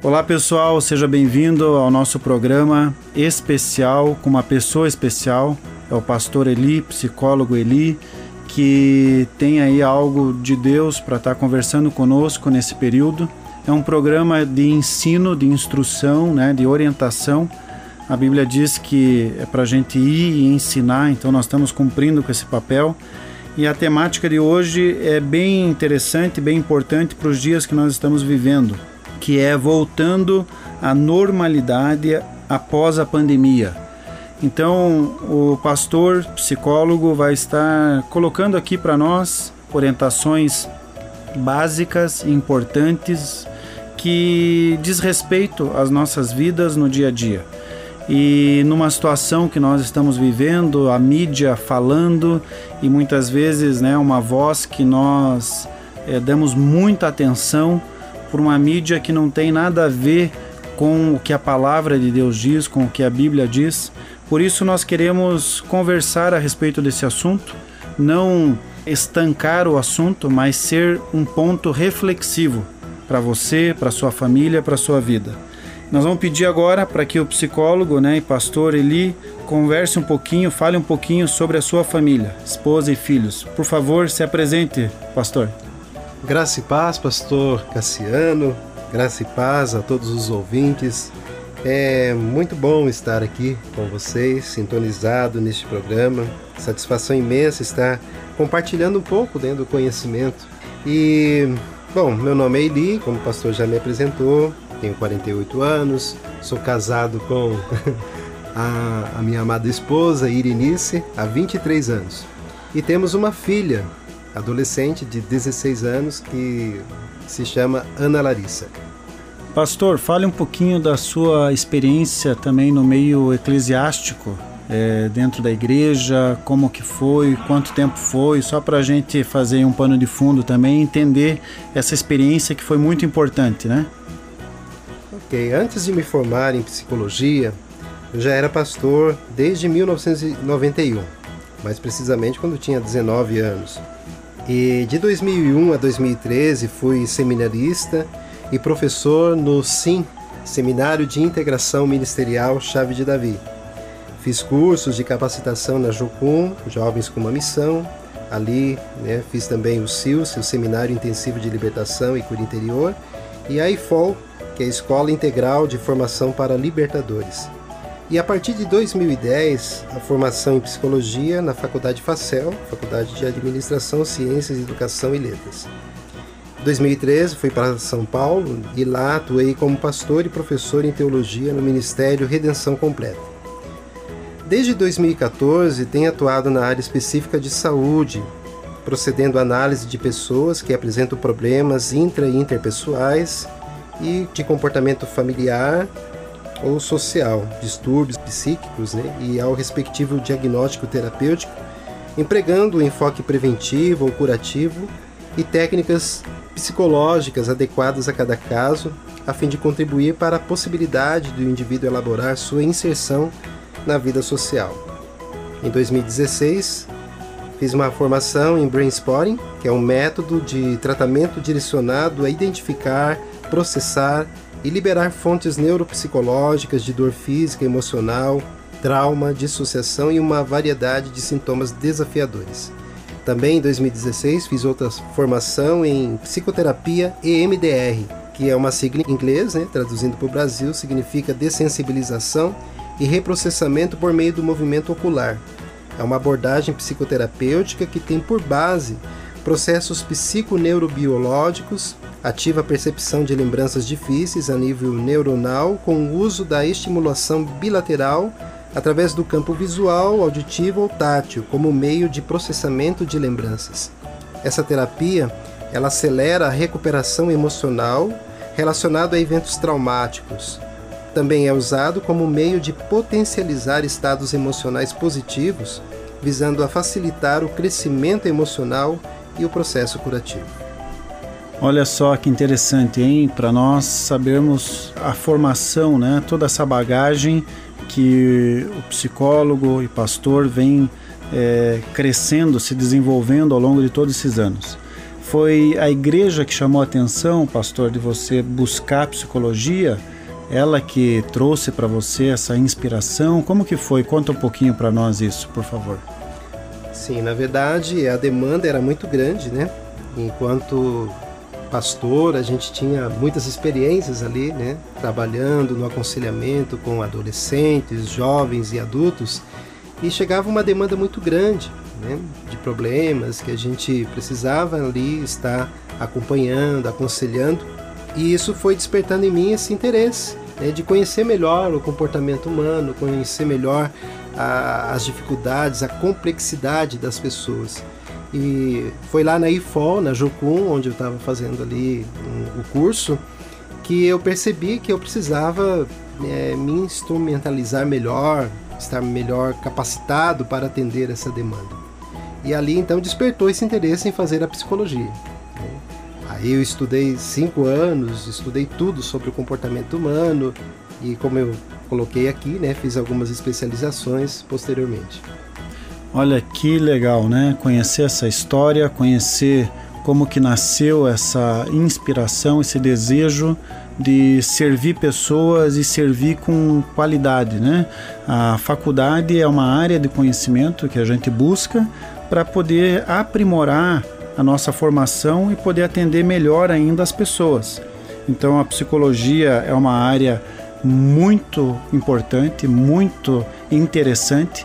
Olá pessoal, seja bem-vindo ao nosso programa especial com uma pessoa especial, é o pastor Eli, psicólogo Eli, que tem aí algo de Deus para estar tá conversando conosco nesse período. É um programa de ensino, de instrução, né, de orientação. A Bíblia diz que é para a gente ir e ensinar, então nós estamos cumprindo com esse papel. E a temática de hoje é bem interessante, bem importante para os dias que nós estamos vivendo que é voltando à normalidade após a pandemia. Então, o pastor psicólogo vai estar colocando aqui para nós orientações básicas importantes que diz respeito às nossas vidas no dia a dia. E numa situação que nós estamos vivendo, a mídia falando e muitas vezes, né, uma voz que nós é, damos muita atenção por uma mídia que não tem nada a ver com o que a palavra de Deus diz, com o que a Bíblia diz. Por isso nós queremos conversar a respeito desse assunto, não estancar o assunto, mas ser um ponto reflexivo para você, para sua família, para sua vida. Nós vamos pedir agora para que o psicólogo né, e pastor Eli converse um pouquinho, fale um pouquinho sobre a sua família, esposa e filhos. Por favor, se apresente, pastor. Graça e paz, pastor Cassiano, graça e paz a todos os ouvintes. É muito bom estar aqui com vocês, sintonizado neste programa. Satisfação imensa estar compartilhando um pouco dentro do conhecimento. E, bom, meu nome é Eli, como o pastor já me apresentou, tenho 48 anos, sou casado com a, a minha amada esposa, Irinice, há 23 anos. E temos uma filha, adolescente de 16 anos que se chama Ana Larissa. Pastor, fale um pouquinho da sua experiência também no meio eclesiástico, é, dentro da igreja, como que foi, quanto tempo foi, só para a gente fazer um pano de fundo também, entender essa experiência que foi muito importante, né? Ok, antes de me formar em psicologia, eu já era pastor desde 1991, mais precisamente quando tinha 19 anos. E de 2001 a 2013 fui seminarista e professor no SIM, Seminário de Integração Ministerial Chave de Davi. Fiz cursos de capacitação na Jocum, Jovens com uma Missão. Ali né, fiz também o SILS, o Seminário Intensivo de Libertação e Cura Interior, e a IFOL, que é a Escola Integral de Formação para Libertadores. E a partir de 2010, a formação em psicologia na Faculdade Facel, Faculdade de Administração, Ciências, Educação e Letras. Em 2013 fui para São Paulo e lá atuei como pastor e professor em teologia no Ministério Redenção Completa. Desde 2014 tenho atuado na área específica de saúde, procedendo à análise de pessoas que apresentam problemas intra e interpessoais e de comportamento familiar ou social, distúrbios psíquicos né, e ao respectivo diagnóstico terapêutico, empregando o enfoque preventivo ou curativo e técnicas psicológicas adequadas a cada caso, a fim de contribuir para a possibilidade do indivíduo elaborar sua inserção na vida social. Em 2016, fiz uma formação em Brain Spotting, que é um método de tratamento direcionado a identificar, processar e liberar fontes neuropsicológicas de dor física, emocional, trauma, dissociação e uma variedade de sintomas desafiadores. Também em 2016 fiz outra formação em psicoterapia EMDR, que é uma sigla em inglês, né, traduzindo para o Brasil, significa dessensibilização e reprocessamento por meio do movimento ocular. É uma abordagem psicoterapêutica que tem por base processos psiconeurobiológicos ativa a percepção de lembranças difíceis a nível neuronal com o uso da estimulação bilateral através do campo visual, auditivo ou tátil como meio de processamento de lembranças. Essa terapia ela acelera a recuperação emocional relacionado a eventos traumáticos. Também é usado como meio de potencializar estados emocionais positivos, visando a facilitar o crescimento emocional e o processo curativo. Olha só que interessante, hein? Para nós sabermos a formação, né? Toda essa bagagem que o psicólogo e pastor vem é, crescendo, se desenvolvendo ao longo de todos esses anos. Foi a igreja que chamou a atenção, pastor, de você buscar psicologia? Ela que trouxe para você essa inspiração? Como que foi? Conta um pouquinho para nós isso, por favor. Sim, na verdade a demanda era muito grande, né? Enquanto pastor, a gente tinha muitas experiências ali, né? Trabalhando no aconselhamento com adolescentes, jovens e adultos, e chegava uma demanda muito grande, né? De problemas que a gente precisava ali estar acompanhando, aconselhando e isso foi despertando em mim esse interesse né, de conhecer melhor o comportamento humano, conhecer melhor a, as dificuldades, a complexidade das pessoas. E foi lá na IFOL, na Jocum, onde eu estava fazendo ali o curso, que eu percebi que eu precisava é, me instrumentalizar melhor, estar melhor capacitado para atender essa demanda. E ali então despertou esse interesse em fazer a psicologia. Aí eu estudei cinco anos, estudei tudo sobre o comportamento humano e como eu coloquei aqui, né, fiz algumas especializações posteriormente. Olha que legal, né? Conhecer essa história, conhecer como que nasceu essa inspiração, esse desejo de servir pessoas e servir com qualidade, né? A faculdade é uma área de conhecimento que a gente busca para poder aprimorar a nossa formação e poder atender melhor ainda as pessoas. Então a psicologia é uma área muito importante, muito interessante.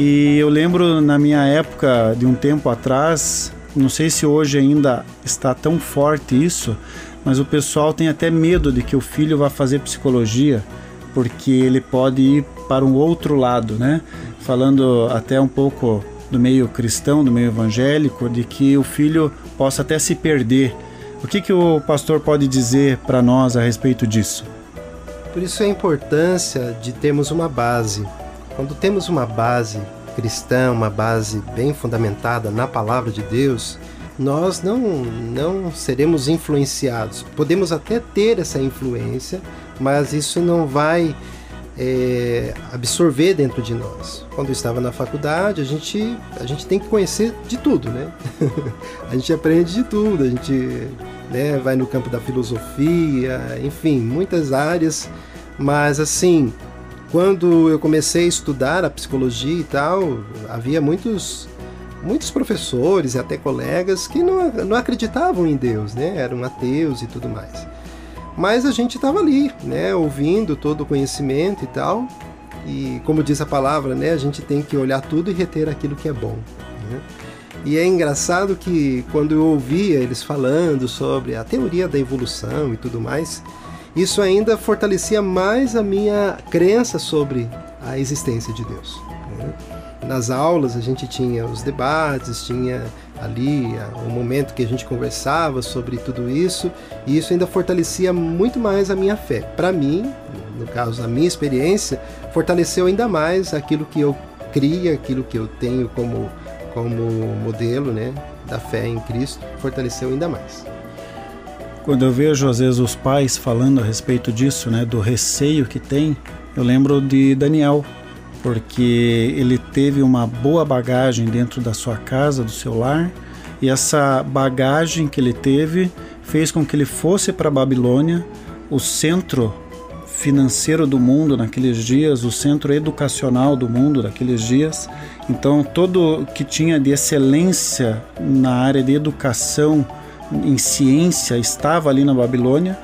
E eu lembro na minha época, de um tempo atrás, não sei se hoje ainda está tão forte isso, mas o pessoal tem até medo de que o filho vá fazer psicologia, porque ele pode ir para um outro lado, né? Falando até um pouco do meio cristão, do meio evangélico, de que o filho possa até se perder. O que, que o pastor pode dizer para nós a respeito disso? Por isso a importância de termos uma base. Quando temos uma base cristã, uma base bem fundamentada na palavra de Deus, nós não, não seremos influenciados. Podemos até ter essa influência, mas isso não vai é, absorver dentro de nós. Quando eu estava na faculdade, a gente, a gente tem que conhecer de tudo, né? a gente aprende de tudo, a gente né, vai no campo da filosofia, enfim, muitas áreas, mas assim, quando eu comecei a estudar a psicologia e tal, havia muitos muitos professores e até colegas que não, não acreditavam em Deus, né? Eram ateus e tudo mais. Mas a gente estava ali, né, ouvindo todo o conhecimento e tal. E como diz a palavra, né, a gente tem que olhar tudo e reter aquilo que é bom. Né? E é engraçado que quando eu ouvia eles falando sobre a teoria da evolução e tudo mais, isso ainda fortalecia mais a minha crença sobre a existência de Deus. Né? Nas aulas a gente tinha os debates, tinha ali o momento que a gente conversava sobre tudo isso, e isso ainda fortalecia muito mais a minha fé. Para mim, no caso, a minha experiência, fortaleceu ainda mais aquilo que eu cria, aquilo que eu tenho como, como modelo né, da fé em Cristo, fortaleceu ainda mais. Quando eu vejo às vezes os pais falando a respeito disso, né, do receio que tem, eu lembro de Daniel, porque ele teve uma boa bagagem dentro da sua casa, do seu lar, e essa bagagem que ele teve fez com que ele fosse para Babilônia, o centro financeiro do mundo naqueles dias, o centro educacional do mundo naqueles dias. Então, todo que tinha de excelência na área de educação, em ciência, estava ali na Babilônia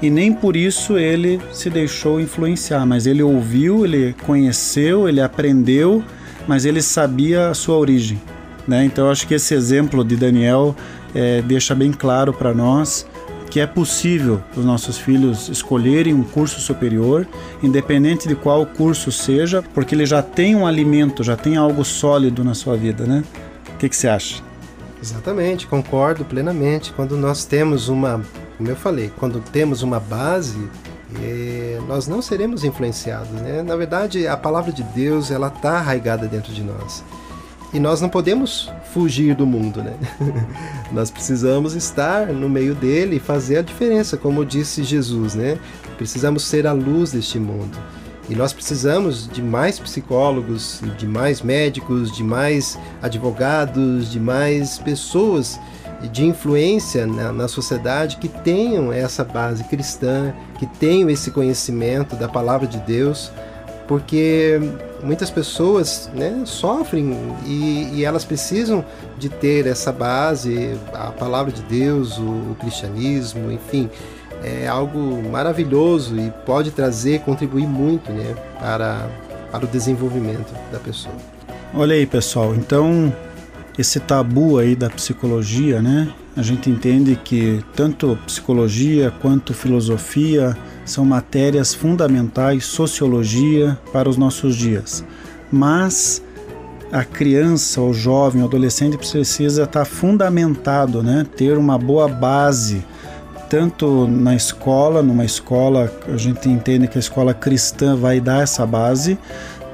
e nem por isso ele se deixou influenciar, mas ele ouviu, ele conheceu, ele aprendeu, mas ele sabia a sua origem. Né? Então, acho que esse exemplo de Daniel é, deixa bem claro para nós que é possível os nossos filhos escolherem um curso superior, independente de qual curso seja, porque ele já tem um alimento, já tem algo sólido na sua vida, né? O que, que você acha? Exatamente, concordo plenamente. Quando nós temos uma como eu falei, quando temos uma base, é, nós não seremos influenciados. Né? Na verdade, a palavra de Deus ela está arraigada dentro de nós. E nós não podemos fugir do mundo, né? nós precisamos estar no meio dele e fazer a diferença, como disse Jesus, né? Precisamos ser a luz deste mundo. E nós precisamos de mais psicólogos, de mais médicos, de mais advogados, de mais pessoas de influência na, na, sociedade que tenham essa base cristã, que tenham esse conhecimento da palavra de Deus, porque muitas pessoas né, sofrem e, e, elas precisam de ter essa base, a palavra de Deus, o, o cristianismo, enfim, é algo maravilhoso e pode trazer, contribuir muito né, para, para o desenvolvimento da pessoa. Olha aí, pessoal, então esse tabu aí da psicologia, né? A gente entende que tanto psicologia quanto filosofia são matérias fundamentais, sociologia para os nossos dias. Mas a criança, o jovem, o adolescente precisa estar fundamentado, né? Ter uma boa base tanto na escola, numa escola, a gente entende que a escola cristã vai dar essa base,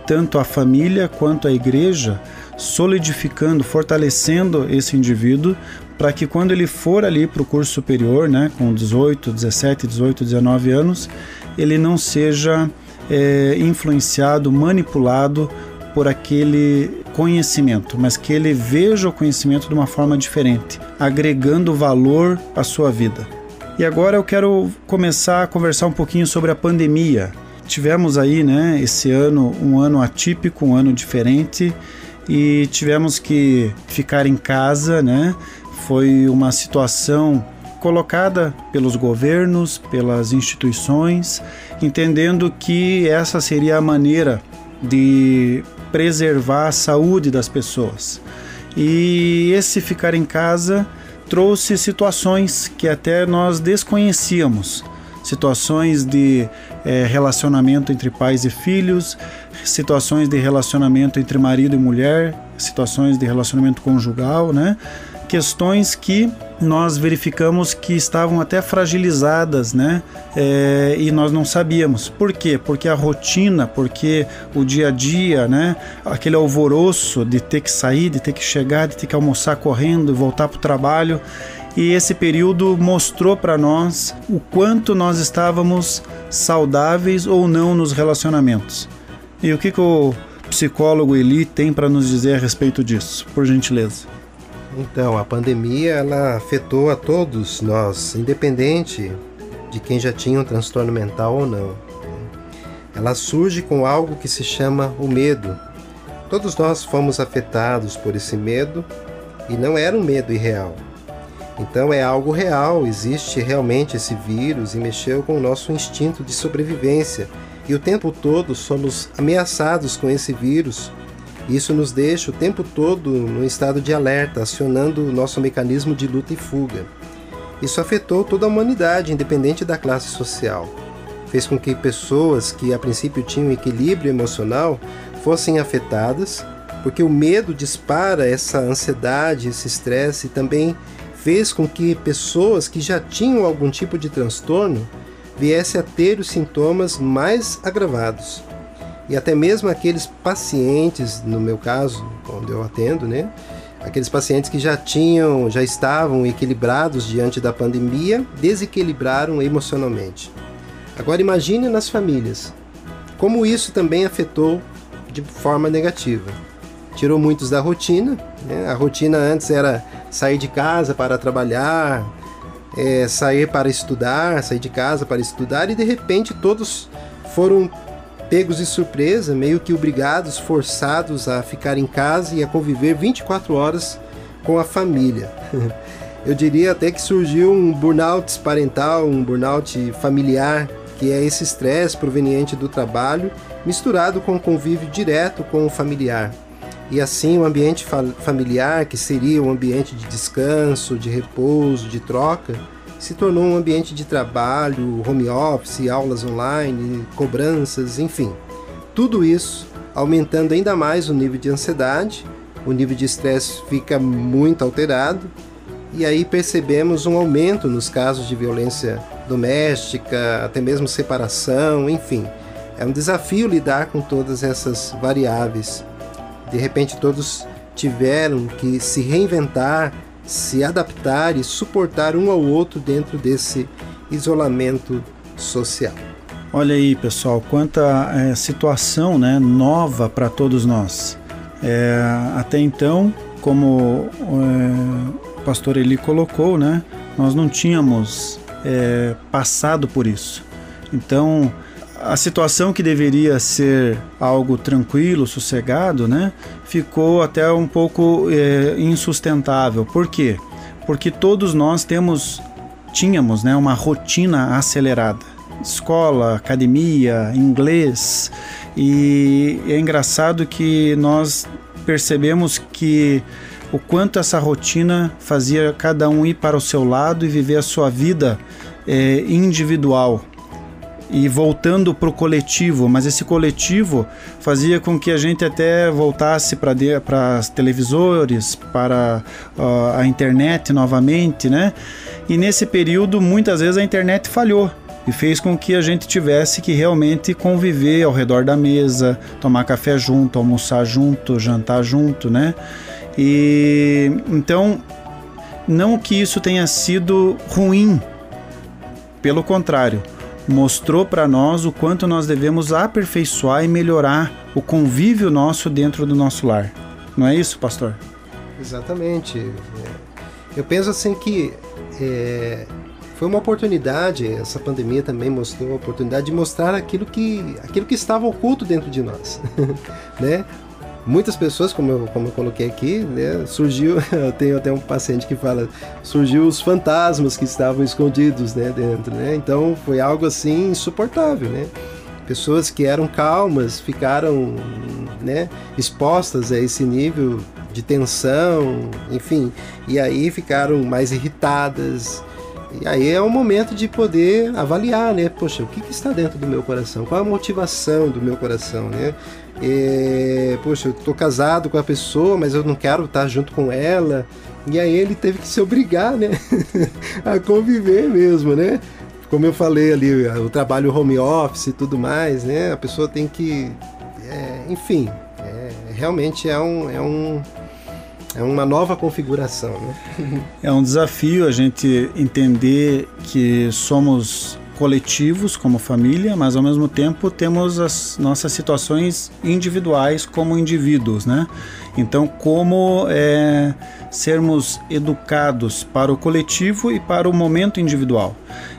tanto a família quanto a igreja, solidificando, fortalecendo esse indivíduo para que quando ele for ali para o curso superior, né, com 18, 17, 18, 19 anos, ele não seja é, influenciado, manipulado por aquele conhecimento, mas que ele veja o conhecimento de uma forma diferente, agregando valor à sua vida. E agora eu quero começar a conversar um pouquinho sobre a pandemia. Tivemos aí, né, esse ano um ano atípico, um ano diferente e tivemos que ficar em casa, né? Foi uma situação colocada pelos governos, pelas instituições, entendendo que essa seria a maneira de preservar a saúde das pessoas. E esse ficar em casa trouxe situações que até nós desconhecíamos situações de é, relacionamento entre pais e filhos, situações de relacionamento entre marido e mulher, situações de relacionamento conjugal, né? questões que nós verificamos que estavam até fragilizadas, né? É, e nós não sabíamos. Por quê? Porque a rotina, porque o dia a dia, né? Aquele alvoroço de ter que sair, de ter que chegar, de ter que almoçar correndo, voltar para o trabalho. E esse período mostrou para nós o quanto nós estávamos saudáveis ou não nos relacionamentos. E o que, que o psicólogo Eli tem para nos dizer a respeito disso, por gentileza? Então, a pandemia ela afetou a todos nós, independente de quem já tinha um transtorno mental ou não. Ela surge com algo que se chama o medo. Todos nós fomos afetados por esse medo e não era um medo irreal. Então é algo real, existe realmente esse vírus e mexeu com o nosso instinto de sobrevivência. E o tempo todo somos ameaçados com esse vírus isso nos deixa o tempo todo no estado de alerta, acionando o nosso mecanismo de luta e fuga. Isso afetou toda a humanidade, independente da classe social. Fez com que pessoas que a princípio tinham equilíbrio emocional fossem afetadas, porque o medo dispara essa ansiedade, esse estresse, e também fez com que pessoas que já tinham algum tipo de transtorno viessem a ter os sintomas mais agravados e até mesmo aqueles pacientes, no meu caso, onde eu atendo, né? Aqueles pacientes que já tinham, já estavam equilibrados diante da pandemia, desequilibraram emocionalmente. Agora imagine nas famílias. Como isso também afetou de forma negativa. Tirou muitos da rotina. Né? A rotina antes era sair de casa para trabalhar, é, sair para estudar, sair de casa para estudar, e de repente todos foram pegos de surpresa, meio que obrigados, forçados a ficar em casa e a conviver 24 horas com a família. Eu diria até que surgiu um burnout parental, um burnout familiar, que é esse estresse proveniente do trabalho misturado com o convívio direto com o familiar. E assim o ambiente familiar, que seria um ambiente de descanso, de repouso, de troca, se tornou um ambiente de trabalho, home office, aulas online, cobranças, enfim. Tudo isso aumentando ainda mais o nível de ansiedade, o nível de estresse fica muito alterado e aí percebemos um aumento nos casos de violência doméstica, até mesmo separação, enfim. É um desafio lidar com todas essas variáveis. De repente, todos tiveram que se reinventar, se adaptar e suportar um ao outro dentro desse isolamento social. Olha aí, pessoal, quanta é, situação né, nova para todos nós. É, até então, como é, o pastor Eli colocou, né? Nós não tínhamos passado por isso. Então, a situação que deveria ser algo tranquilo, sossegado, né, ficou até um pouco é, insustentável. Por quê? Porque todos nós temos, tínhamos, né, uma rotina acelerada. Escola, academia, inglês. E é engraçado que nós percebemos que o quanto essa rotina fazia cada um ir para o seu lado e viver a sua vida é, individual e voltando para o coletivo, mas esse coletivo fazia com que a gente até voltasse para os televisores, para uh, a internet novamente, né? E nesse período, muitas vezes a internet falhou e fez com que a gente tivesse que realmente conviver ao redor da mesa, tomar café junto, almoçar junto, jantar junto, né? E então, não que isso tenha sido ruim, pelo contrário, mostrou para nós o quanto nós devemos aperfeiçoar e melhorar o convívio nosso dentro do nosso lar. Não é isso, pastor? Exatamente. É, eu penso assim que é, foi uma oportunidade, essa pandemia também mostrou a oportunidade de mostrar aquilo que, aquilo que estava oculto dentro de nós. né? Muitas pessoas, como eu, como eu coloquei aqui, né, surgiu, eu tenho até um paciente que fala, surgiu os fantasmas que estavam escondidos, né, dentro, né? Então foi algo assim insuportável, né? Pessoas que eram calmas ficaram, né, expostas a esse nível de tensão, enfim, e aí ficaram mais irritadas. E aí é o momento de poder avaliar, né? Poxa, o que, que está dentro do meu coração? Qual a motivação do meu coração, né? É, poxa, eu tô casado com a pessoa, mas eu não quero estar junto com ela. E aí ele teve que se obrigar, né? a conviver mesmo, né? Como eu falei ali, o trabalho home office e tudo mais, né? A pessoa tem que. É, enfim, é, realmente é um. É um é uma nova configuração. Né? é um desafio a gente entender que somos coletivos como família, mas ao mesmo tempo temos as nossas situações individuais como indivíduos, né? Então, como é, sermos educados para o coletivo e para o momento individual.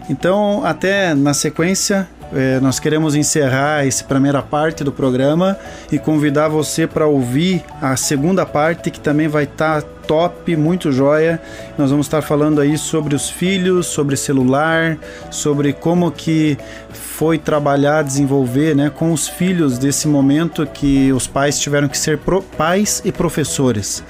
Então, até na sequência, é, nós queremos encerrar essa primeira parte do programa e convidar você para ouvir a segunda parte que também vai estar tá top, muito joia. Nós vamos estar falando aí sobre os filhos, sobre celular, sobre como que foi trabalhar, desenvolver, né, com os filhos desse momento que os pais tiveram que ser pais e professores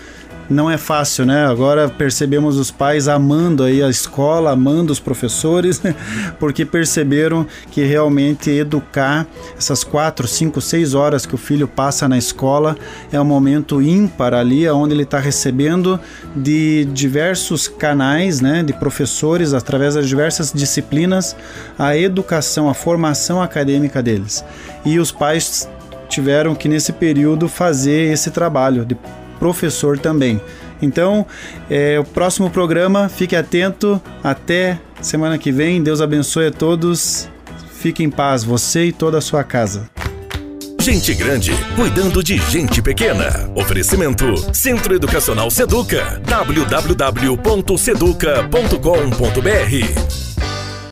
não é fácil, né? Agora percebemos os pais amando aí a escola, amando os professores, porque perceberam que realmente educar essas quatro, cinco, seis horas que o filho passa na escola é um momento ímpar ali, onde ele está recebendo de diversos canais, né, de professores através das diversas disciplinas a educação, a formação acadêmica deles. E os pais tiveram que nesse período fazer esse trabalho de professor também. Então, é, o próximo programa, fique atento. Até semana que vem. Deus abençoe a todos. Fique em paz, você e toda a sua casa. Gente grande cuidando de gente pequena. Oferecimento Centro Educacional Seduca. www.seduca.com.br